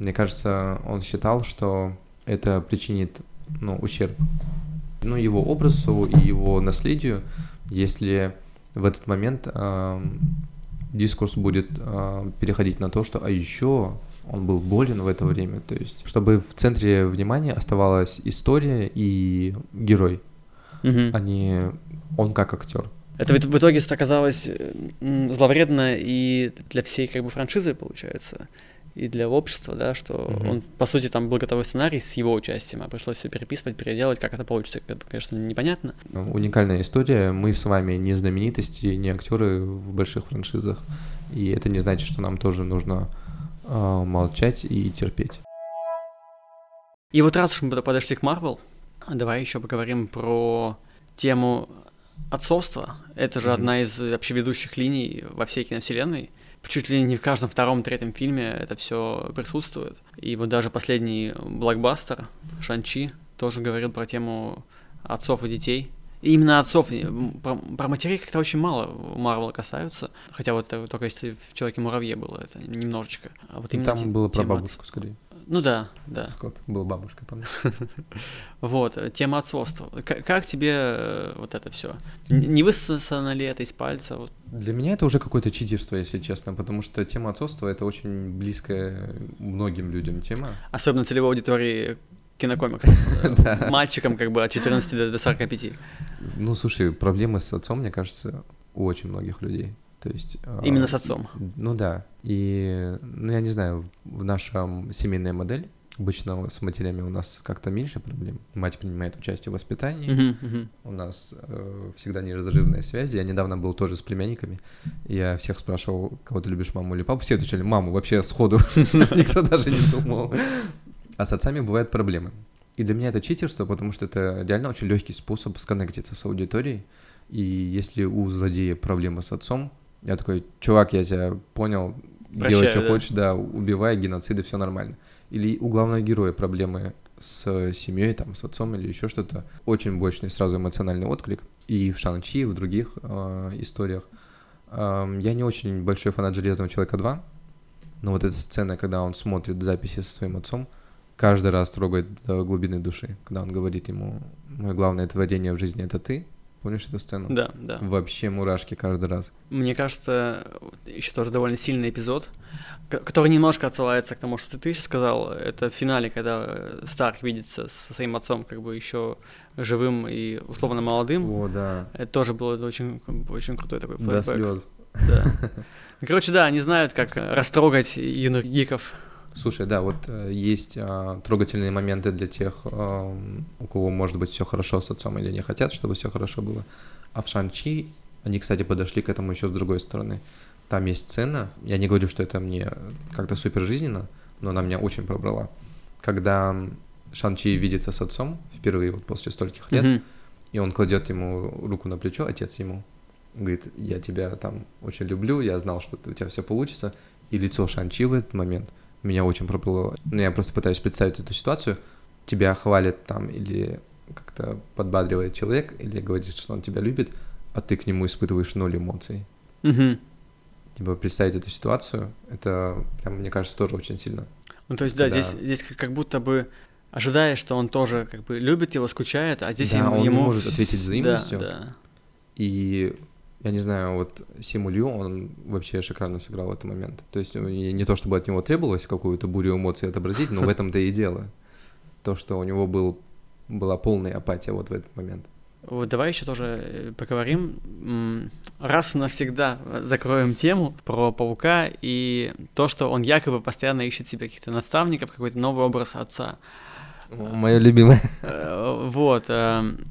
мне кажется, он считал, что это причинит ну, ущерб ну, его образу и его наследию, если в этот момент дискурс будет а, переходить на то, что а еще он был болен в это время, то есть чтобы в центре внимания оставалась история и герой, Мгм. а не он как актер. Это в итоге оказалось зловредно и для всей как бы франшизы, получается, и для общества, да, что Мгм. он, по сути, там был готовый сценарий с его участием, а пришлось все переписывать, переделать, как это получится, это, конечно, непонятно. Ну, Уникальная история. Мы с вами не знаменитости, не актеры в больших франшизах, и это не значит, что нам тоже нужно а, молчать и терпеть. И вот раз уж мы подошли к Марвел, давай еще поговорим про тему отцовства. Это же Мгм. одна из вообще ведущих линий во всей киновселенной. Чуть ли не в каждом втором, третьем фильме это все присутствует. И вот даже последний блокбастер Шанчи тоже говорил про тему отцов и детей. Именно отцов, про, про матерей как-то очень мало Марвела касаются. Хотя вот это только если в Человеке-муравье было это немножечко. А вот именно те- Там было про бабушку, скорее. Ну да, да. Скотт был бабушкой, помню. Вот, э, тема отцовства. Как тебе э, вот это все? Не высосано ли это из пальца? Для меня это уже какое-то читерство, если честно, потому что тема отцовства — это очень близкая многим людям тема. Особенно целевой аудитории кинокомиксов. Э, Мальчикам как бы от 14 до до 45. Ну, слушай, проблемы с отцом, мне кажется, у очень многих людей. То есть... а, Именно с отцом. Ну да. И, ну я не знаю, в нашем семейная модель, обычно с матерями у нас как-то меньше проблем. Мать принимает участие в воспитании, Мгм, мгм. у нас э, всегда неразрывная связь. Я недавно был тоже с племянниками. Я всех спрашивал, кого ты любишь, маму или папу. Все отвечали, маму, вообще сходу. Никто даже не думал. А с отцами бывают проблемы. И для меня это читерство, потому что это реально очень легкий способ сконнектиться с аудиторией. И если у злодея проблемы с отцом, я такой, чувак, я тебя понял, делай, Прощаю, что да. хочешь, да, убивай, геноциды, все нормально. Или у главного героя проблемы с семьей, там, с отцом или еще что-то. Очень мощный сразу эмоциональный отклик. И в Шанчи, и в других э, историях. Эм, я не очень большой фанат Железного человека 2, но вот эта сцена, когда он смотрит записи со своим отцом, каждый раз трогает до глубины души, когда он говорит ему, мое главное творение в жизни это ты. Помнишь эту сцену? Да, да. Вообще мурашки каждый раз. Мне кажется, еще тоже довольно сильный эпизод, ко- который немножко отсылается к тому, что ты сейчас сказал. Это в финале, когда э, Старк видится со своим отцом, как бы еще живым и условно молодым. О, да. Это тоже было очень, очень крутой такой До флешбэк. слез. Да. Ну, Короче, да, они знают, как растрогать юных гиков. Слушай, да, вот э, есть а, трогательные моменты для тех, ам, у кого может быть все хорошо с отцом или не хотят, чтобы все хорошо было. А в Шанчи они, кстати, подошли к этому еще с другой стороны. Там есть сцена, я не говорю, что это мне как-то супер жизненно, но она меня очень пробрала. Когда Шанчи видится с отцом впервые вот после стольких лет, Мгм. и он кладет ему руку на плечо, отец ему, говорит, я тебя там очень люблю, я знал, что у тебя все получится. И лицо Шанчи в этот момент меня очень проплыло. Ну, я просто пытаюсь представить эту ситуацию. Тебя хвалит там или как-то подбадривает человек, или говорит, что он тебя любит, а ты к нему испытываешь ноль эмоций. Мгм. Типа представить эту ситуацию, это прям, мне кажется, тоже очень сильно. Ну, то есть, да, Да. здесь, здесь как- будто бы ожидая, что он тоже как бы любит его, скучает, а здесь Да, ему... он не может ответить взаимностью. Да, да. И я не знаю, вот Симу Лю, он вообще шикарно сыграл в этот момент. То есть не то, чтобы от него требовалось какую-то бурю эмоций отобразить, но в этом-то и дело. То, что у него был, была полная апатия вот в этот момент. Вот давай еще тоже э, поговорим, раз и навсегда закроем тему про паука и то, что он якобы постоянно ищет себе каких-то наставников, какой-то новый образ отца. Мое любимое. Э, вот. Эм,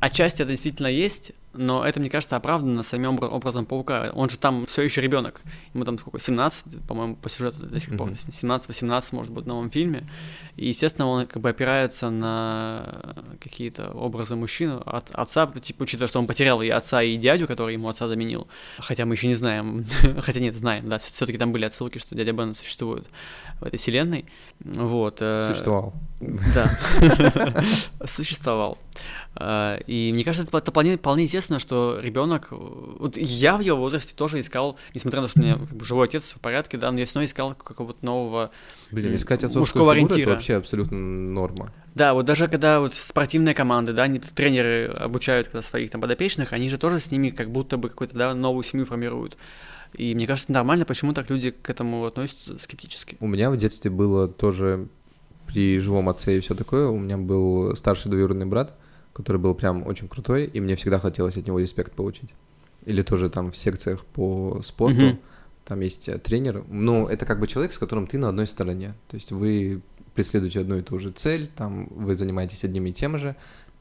отчасти это действительно есть, но это, мне кажется, оправдано самим образом паука. Он же там все еще ребенок. Ему там сколько, 17, по-моему, по сюжету до сих пор, 17-18, может быть, в новом фильме. И, естественно, он как бы опирается на какие-то образы мужчин от отца, типа, учитывая, что он потерял и отца, и дядю, который ему отца заменил. Хотя мы еще не знаем, хотя нет, знаем, да, все-таки там были отсылки, что дядя Бен существует в этой вселенной. Вот. Э, Существовал. Да. Существовал. Э, и мне кажется, это вполне, вполне естественно, что ребенок, вот я в его возрасте тоже искал, несмотря на то, что у меня как бы, живой отец, в порядке, да, но я все равно искал какого-то нового Блин, искать мужского ориентира. Это вообще абсолютно норма. Да, вот даже когда вот спортивные команды, да, они, тренеры обучают когда своих там подопечных, они же тоже с ними как будто бы какую-то, да, новую семью формируют. И мне кажется, нормально, почему так люди к этому относятся скептически. У меня в детстве было тоже при живом отце и все такое. У меня был старший двоюродный брат, который был прям очень крутой, и мне всегда хотелось от него респект получить. Или тоже там в секциях по спорту, mm-hmm. там есть э, тренер. Ну, это как бы человек, с которым ты на одной стороне. То есть вы преследуете одну и ту же цель, там вы занимаетесь одним и тем же,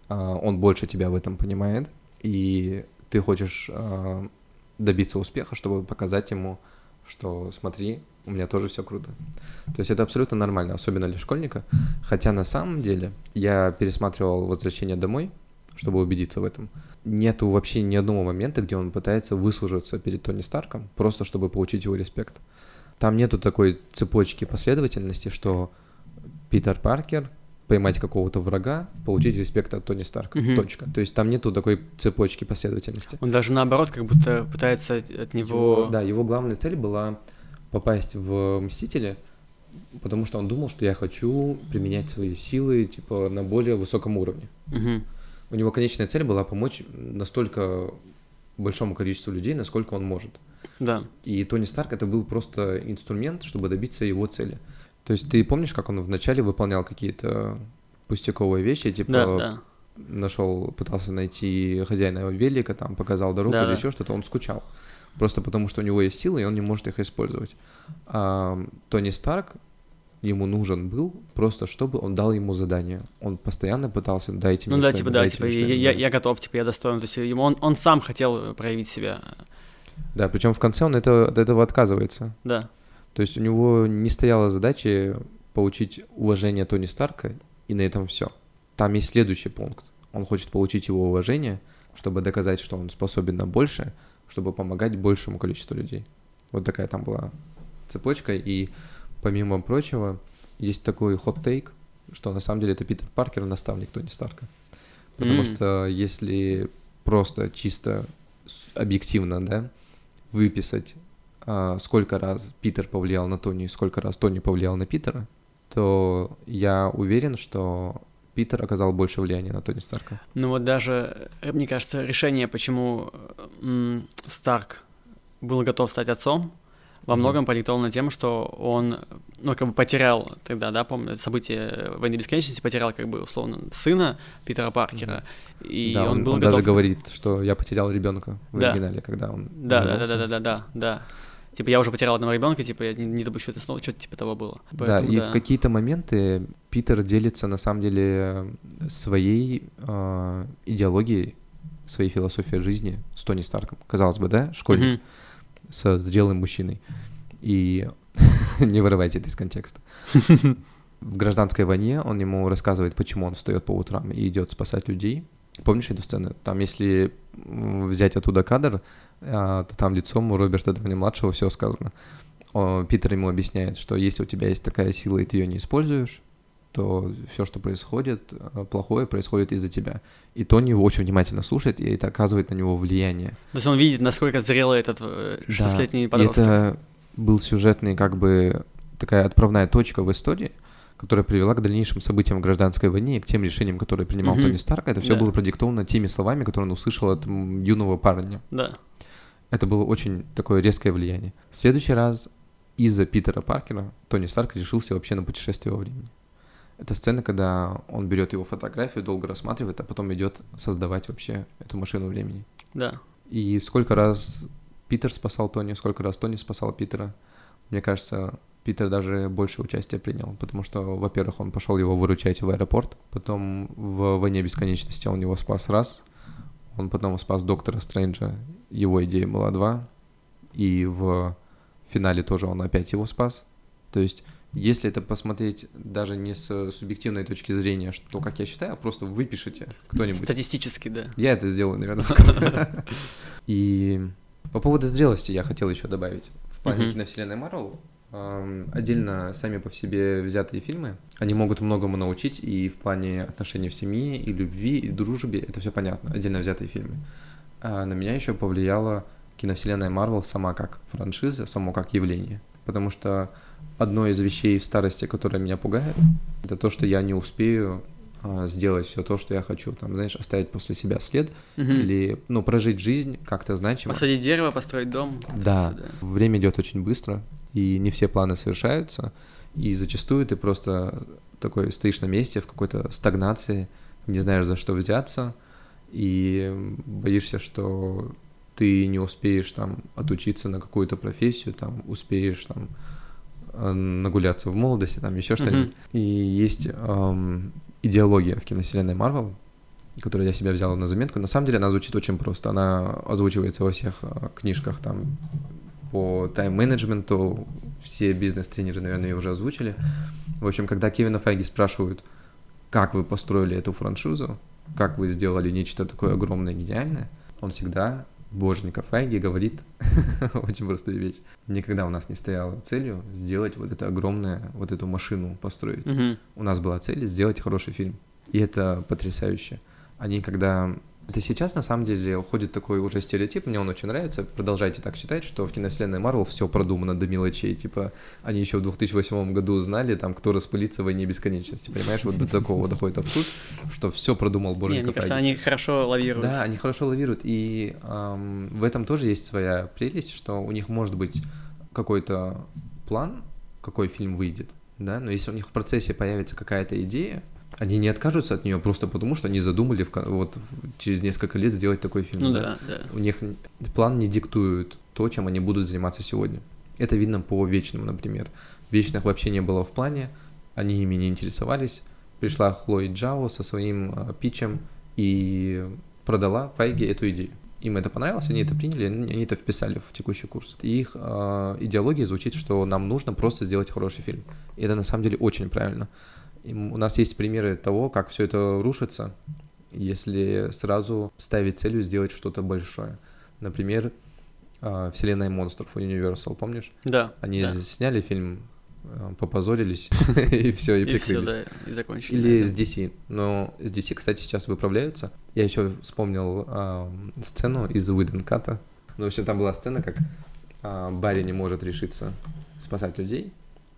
а, он больше тебя в этом понимает, и ты хочешь а, добиться успеха, чтобы показать ему, что смотри, у меня тоже все круто. То есть это абсолютно нормально, особенно для школьника. Хотя на самом деле я пересматривал «Возвращение домой», чтобы убедиться в этом. Нету вообще ни одного момента, где он пытается выслужиться перед Тони Старком, просто чтобы получить его респект. Там нету такой цепочки последовательности, что Питер Паркер поймать какого-то врага, получить респект от Тони Старка. Угу. Точка. То есть там нету такой цепочки последовательности. Он даже наоборот как будто пытается от него... Его, да, его главная цель была попасть в Мстители, потому что он думал, что я хочу применять свои силы типа на более высоком уровне. Угу. У него конечная цель была помочь настолько большому количеству людей, насколько он может. Да. И Тони Старк это был просто инструмент, чтобы добиться его цели. То есть ты помнишь, как он вначале выполнял какие-то пустяковые вещи, типа да, да. нашел, пытался найти хозяина велика, там показал дорогу да, или да. еще что-то, он скучал. Просто потому, что у него есть силы, и он не может их использовать. А Тони Старк, ему нужен был просто, чтобы он дал ему задание. Он постоянно пытался, дайте мне Ну да, типа, да, типа, я, я, я готов, типа, я достоин. То есть ему он, он сам хотел проявить себя. Да, причем в конце он это, от этого отказывается. Да. То есть у него не стояла задача получить уважение Тони Старка, и на этом все. Там есть следующий пункт. Он хочет получить его уважение, чтобы доказать, что он способен на большее, чтобы помогать большему количеству людей. Вот такая там была цепочка. И помимо прочего, есть такой хот-тейк, что на самом деле это Питер Паркер, наставник Тони Старка. Потому mm. что если просто чисто объективно, да, выписать сколько раз Питер повлиял на Тони и сколько раз Тони повлиял на Питера, то я уверен, что Питер оказал больше влияния на Тони Старка. Ну вот даже, э, мне кажется, решение, почему Старк был готов стать отцом, во многом продиктовано тем, что он, ну, как бы потерял тогда, да, помню, событие войны бесконечности, потерял, как бы, условно, сына Питера Паркера, mm-hmm. и да, он, он был он готов... даже говорит, что я потерял ребенка в да. оригинале, когда он... Да, да, да, да, да, да, да типа, я уже потерял одного ребенка, типа, я не, не допущу это снова, что-то типа того было. Поэтому, да, и да. в какие-то моменты Питер делится, на самом деле, своей э, идеологией, своей философией жизни с Тони Старком. Казалось бы, да, школьник, mm-hmm. со зрелым мужчиной. И не вырывайте это из контекста. В гражданской войне он ему рассказывает, почему он встает по утрам и идет спасать людей. Помнишь эту сцену? Там, если взять оттуда кадр, то там лицом у Роберта Дауни-младшего все сказано. Питер ему объясняет, что если у тебя есть такая сила, и ты ее не используешь, то все, что происходит, а, плохое происходит из-за тебя. И Тони его очень внимательно слушает, и это оказывает на него влияние. То есть он видит, насколько зрелый этот 16-летний э, да. подросток. Это был сюжетный, как бы, такая отправная точка в истории, которая привела к дальнейшим событиям в гражданской войне и к тем решениям, которые принимал. Тони Старк, это все Да. было продиктовано теми словами, которые он услышал от юного парня. Да. Это было очень такое резкое влияние. В следующий раз из-за Питера Паркера Тони Старк решился вообще на путешествие во времени. Это сцена, когда он берет его фотографию, долго рассматривает, а потом идет создавать вообще эту машину времени. Да. И сколько раз Питер спасал Тони, сколько раз Тони спасал Питера. Мне кажется, Питер даже больше участия принял, потому что, во-первых, он пошел его выручать в аэропорт, потом в «Войне бесконечности» он его спас раз, он потом спас Доктора Стрэнджа, его идея была два, и в финале тоже он опять его спас. То есть, если это посмотреть даже не с субъективной точки зрения, что, как я считаю, а просто выпишите кто-нибудь. Статистически, да. Я это сделаю, наверное. И по поводу зрелости я хотел еще добавить. В плане киновселенной Марвел отдельно сами по себе взятые фильмы, они могут многому научить и в плане отношений в семье, и любви, и дружбе, это все понятно, отдельно взятые фильмы. А на меня еще повлияла киновселенная Марвел сама как франшиза, само как явление. Потому что одно из вещей в старости, которое меня пугает, это то, что я не успею а, сделать все то, что я хочу, там, знаешь, оставить после себя след Мгм. или, ну, прожить жизнь как-то значимо. Посадить дерево, построить дом. Да, время идет очень быстро, и не все планы совершаются, и зачастую ты просто такой стоишь на месте в какой-то стагнации, не знаешь, за что взяться, и боишься, что ты не успеешь там отучиться на какую-то профессию, там успеешь там э, нагуляться в молодости, там еще что-нибудь. И есть эм, идеология в киновселенной Марвел, которую я себя взял на заметку. На самом деле она звучит очень просто. Она озвучивается во всех э, книжках там по тайм-менеджменту. Все бизнес-тренеры, наверное, ее уже озвучили. В общем, когда Кевина Файги спрашивают, как вы построили эту франшизу, как вы сделали нечто такое огромное и гениальное, он всегда, боженька Файги, говорит очень простую вещь. Никогда у нас не стояла целью сделать вот это огромное, вот эту машину построить у нас была цель сделать хороший фильм. И это потрясающе. Они когда... Это сейчас, на самом деле, уходит такой уже стереотип, мне он очень нравится. Продолжайте так считать, что в киновселенной Марвел все продумано до мелочей. Типа, они еще в 2008 году знали, там, кто распылится в войне бесконечности. Понимаешь, вот до такого доходит абсурд, что все продумал Не, Боженька мне кажется, они хорошо лавируют. Да, они хорошо лавируют, и ам, в этом тоже есть своя прелесть, что у них может быть какой-то план, какой фильм выйдет, да, но если у них в процессе появится какая-то идея, они не откажутся от нее просто потому, что они задумали в вот через несколько лет сделать такой фильм. Ну да. да. У них план не диктует то, чем они будут заниматься сегодня. Это видно по Вечному, например. Вечных вообще не было в плане, они ими не интересовались. Пришла Хлои Джао со своим э, питчем и продала Файге эту идею. Им это понравилось, они это приняли, они они это вписали в текущий курс. И их э, идеология звучит, что нам нужно просто сделать хороший фильм. И это на самом деле очень правильно. И у нас есть примеры того, как все это рушится, если сразу ставить целью сделать что-то большое. Например, а, Вселенная монстров у Universal, помнишь? Да. Они да. сняли фильм, а, попозорились, и все, и И все, прикрылись. да, и закончили. Или с DC. Но с DC, кстати, сейчас выправляются. Я еще вспомнил ам, сцену из Уиден Ката. Ну, в общем, там была сцена, как а, Барри не может решиться спасать людей,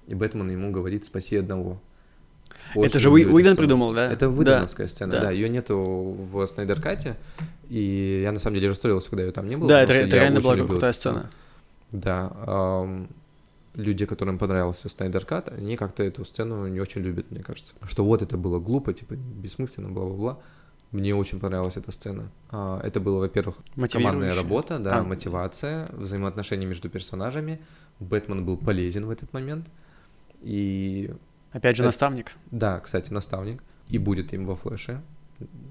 и Бэтмен ему говорит «спаси одного». Это Очень же Уи- эту Уидон придумал, да? Это Да. выдановская сцена, да. да. Ее нету в Снайдеркате, и я на самом деле расстроился, когда ее там не было. Да, это, это реально была крутая сцена. Да, ам, люди, которым понравился Снайдеркат, они как-то эту сцену не очень любят, мне кажется. Что вот это было глупо, типа бессмысленно, бла-бла-бла. Мне очень понравилась эта сцена. А, это было, во-первых, командная работа, да, А. мотивация, взаимоотношения между персонажами. Бэтмен был полезен в этот момент. И Опять же, Это- наставник. да, кстати, наставник. И будет им во флеше.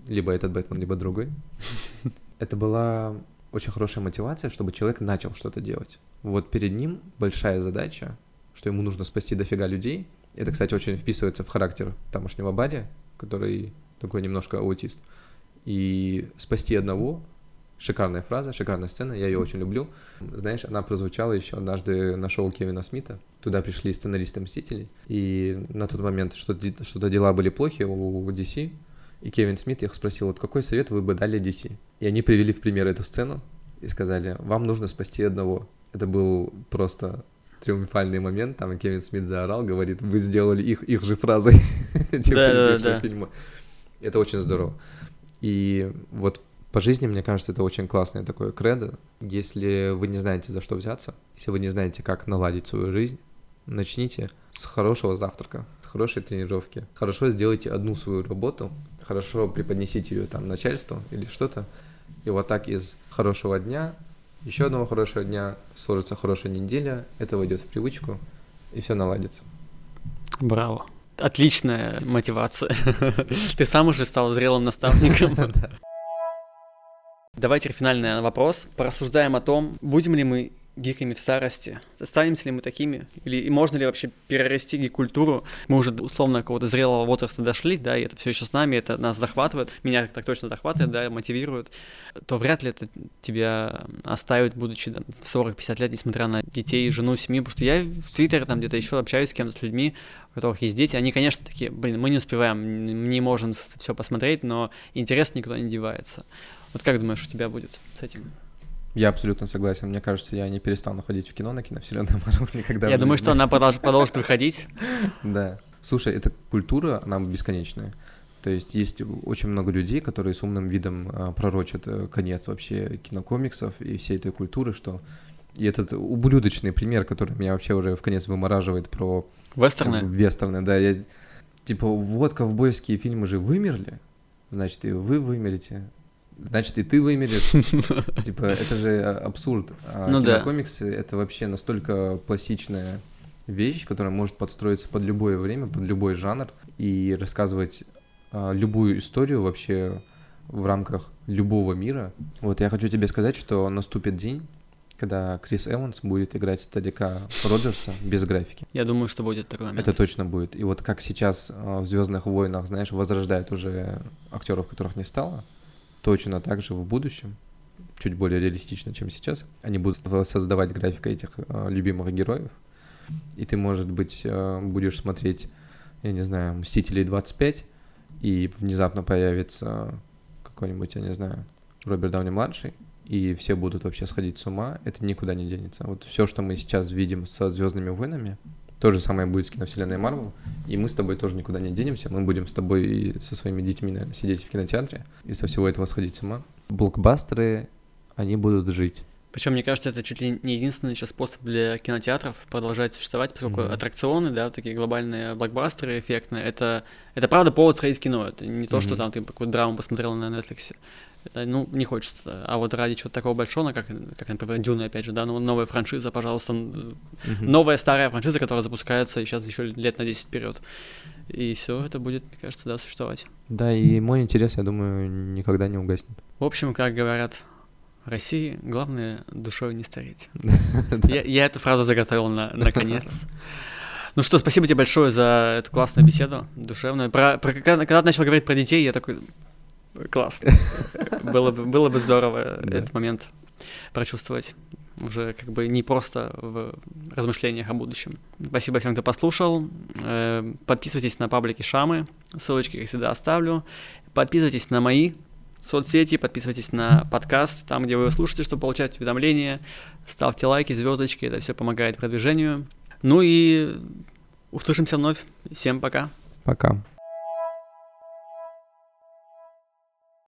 Либо этот Бэтмен, либо другой. Это была очень хорошая мотивация, чтобы человек начал что-то делать. Вот перед ним большая задача, что ему нужно спасти дофига людей. Это, кстати, очень вписывается в характер тамошнего Барри, который такой немножко аутист. И спасти одного Шикарная фраза, шикарная сцена, я ее очень люблю. Знаешь, она прозвучала еще однажды на шоу Кевина Смита. Туда пришли сценаристы «Мстителей», и на тот момент что-то, что-то дела были плохи у DC, и Кевин Смит их спросил, вот какой совет вы бы дали DC? И они привели в пример эту сцену и сказали, вам нужно спасти одного. Это был просто триумфальный момент, там Кевин Смит заорал, говорит, вы сделали их, их же фразой, типа, да, фильма. Это очень здорово. И вот по жизни, мне кажется, это очень классное такое кредо. Если вы не знаете, за что взяться, если вы не знаете, как наладить свою жизнь, начните с хорошего завтрака, с хорошей тренировки. Хорошо сделайте одну свою работу, хорошо преподнесите ее там начальству или что-то, и вот так из хорошего дня, еще одного хорошего дня, сложится хорошая неделя, это войдет в привычку, и все наладится. Браво. Отличная мотивация. Ты сам уже стал зрелым наставником. Давайте финальный вопрос. Порассуждаем о том, будем ли мы гиками в старости? Останемся ли мы такими? Или и можно ли вообще перерасти гик-культуру? Мы уже условно какого-то зрелого возраста дошли, да, и это все еще с нами, это нас захватывает, меня так точно захватывает, да, мотивирует, то вряд ли это тебя оставит, будучи там, в 40-50 лет, несмотря на детей, жену, семью, потому что я в Твиттере там где-то еще общаюсь с кем-то, с людьми, у которых есть дети, они, конечно, такие, блин, мы не успеваем, не можем все посмотреть, но интерес никуда не девается. Вот как думаешь, у тебя будет с этим? Я абсолютно согласен. Мне кажется, я не перестану ходить в кино на киновселенной Марвел никогда. Я думаю, что она продолжит, выходить. Да. Слушай, эта культура, она бесконечная. То есть есть очень много людей, которые с умным видом а, пророчат э, конец вообще кинокомиксов и всей этой культуры, что и этот ублюдочный пример, который меня вообще уже в конец вымораживает про... Вестерны? Вестерны, да. Я, типа, вот ковбойские фильмы же вымерли, значит, и вы вымерете значит, и ты вымерешь. Типа, это же абсурд. А ну, кинокомиксы да. — это вообще настолько пластичная вещь, которая может подстроиться под любое время, под любой жанр и рассказывать а, любую историю вообще в рамках любого мира. Вот я хочу тебе сказать, что наступит день, когда Крис Эванс будет играть старика Роджерса без графики. Я думаю, что будет такой момент. Это точно будет. И вот как сейчас а, в Звездных войнах, знаешь, возрождают уже актеров, которых не стало, точно так же в будущем, чуть более реалистично, чем сейчас, они будут создавать график этих э, любимых героев, и ты, может быть, э, будешь смотреть, я не знаю, «Мстителей 25», и внезапно появится какой-нибудь, я не знаю, Роберт Дауни-младший, и все будут вообще сходить с ума, это никуда не денется. Вот все, что мы сейчас видим со Звездными войнами, то же самое будет с киновселенной Марвел, и мы с тобой тоже никуда не денемся, мы будем с тобой и со своими детьми, наверное, сидеть в кинотеатре и со всего этого сходить с ума. Блокбастеры, они будут жить. Причем, мне кажется, это чуть ли не единственный сейчас способ для кинотеатров продолжать существовать, поскольку mm-hmm. аттракционы, да, такие глобальные блокбастеры эффектные, это, это правда повод сходить в кино. Это не то, mm-hmm. что там ты какую-то драму посмотрел на Netflix. Это, ну, не хочется. А вот ради чего-то такого большого, как, как например, Дюна, опять же, да, ну, новая франшиза, пожалуйста, mm-hmm. новая старая франшиза, которая запускается сейчас еще лет на 10 вперед. И все это будет, мне кажется, да, существовать. Да, и мой интерес, я думаю, никогда не угаснет. В общем, как говорят в России, главное душой не стареть. я, я эту фразу заготовил на, наконец. Ну что, спасибо тебе большое за эту классную беседу, душевную. Про, про, когда, когда ты начал говорить про детей, я такой, Классно. Было бы, было бы здорово этот момент прочувствовать уже как бы не просто в размышлениях о будущем. Спасибо всем, кто послушал. Э, подписывайтесь на паблики Шамы, ссылочки, как всегда, оставлю. Подписывайтесь на мои соцсети, подписывайтесь на подкаст, там, где вы слушаете, чтобы получать уведомления. Ставьте лайки, звездочки, это все помогает продвижению. Ну и услышимся вновь. Всем пока. Пока.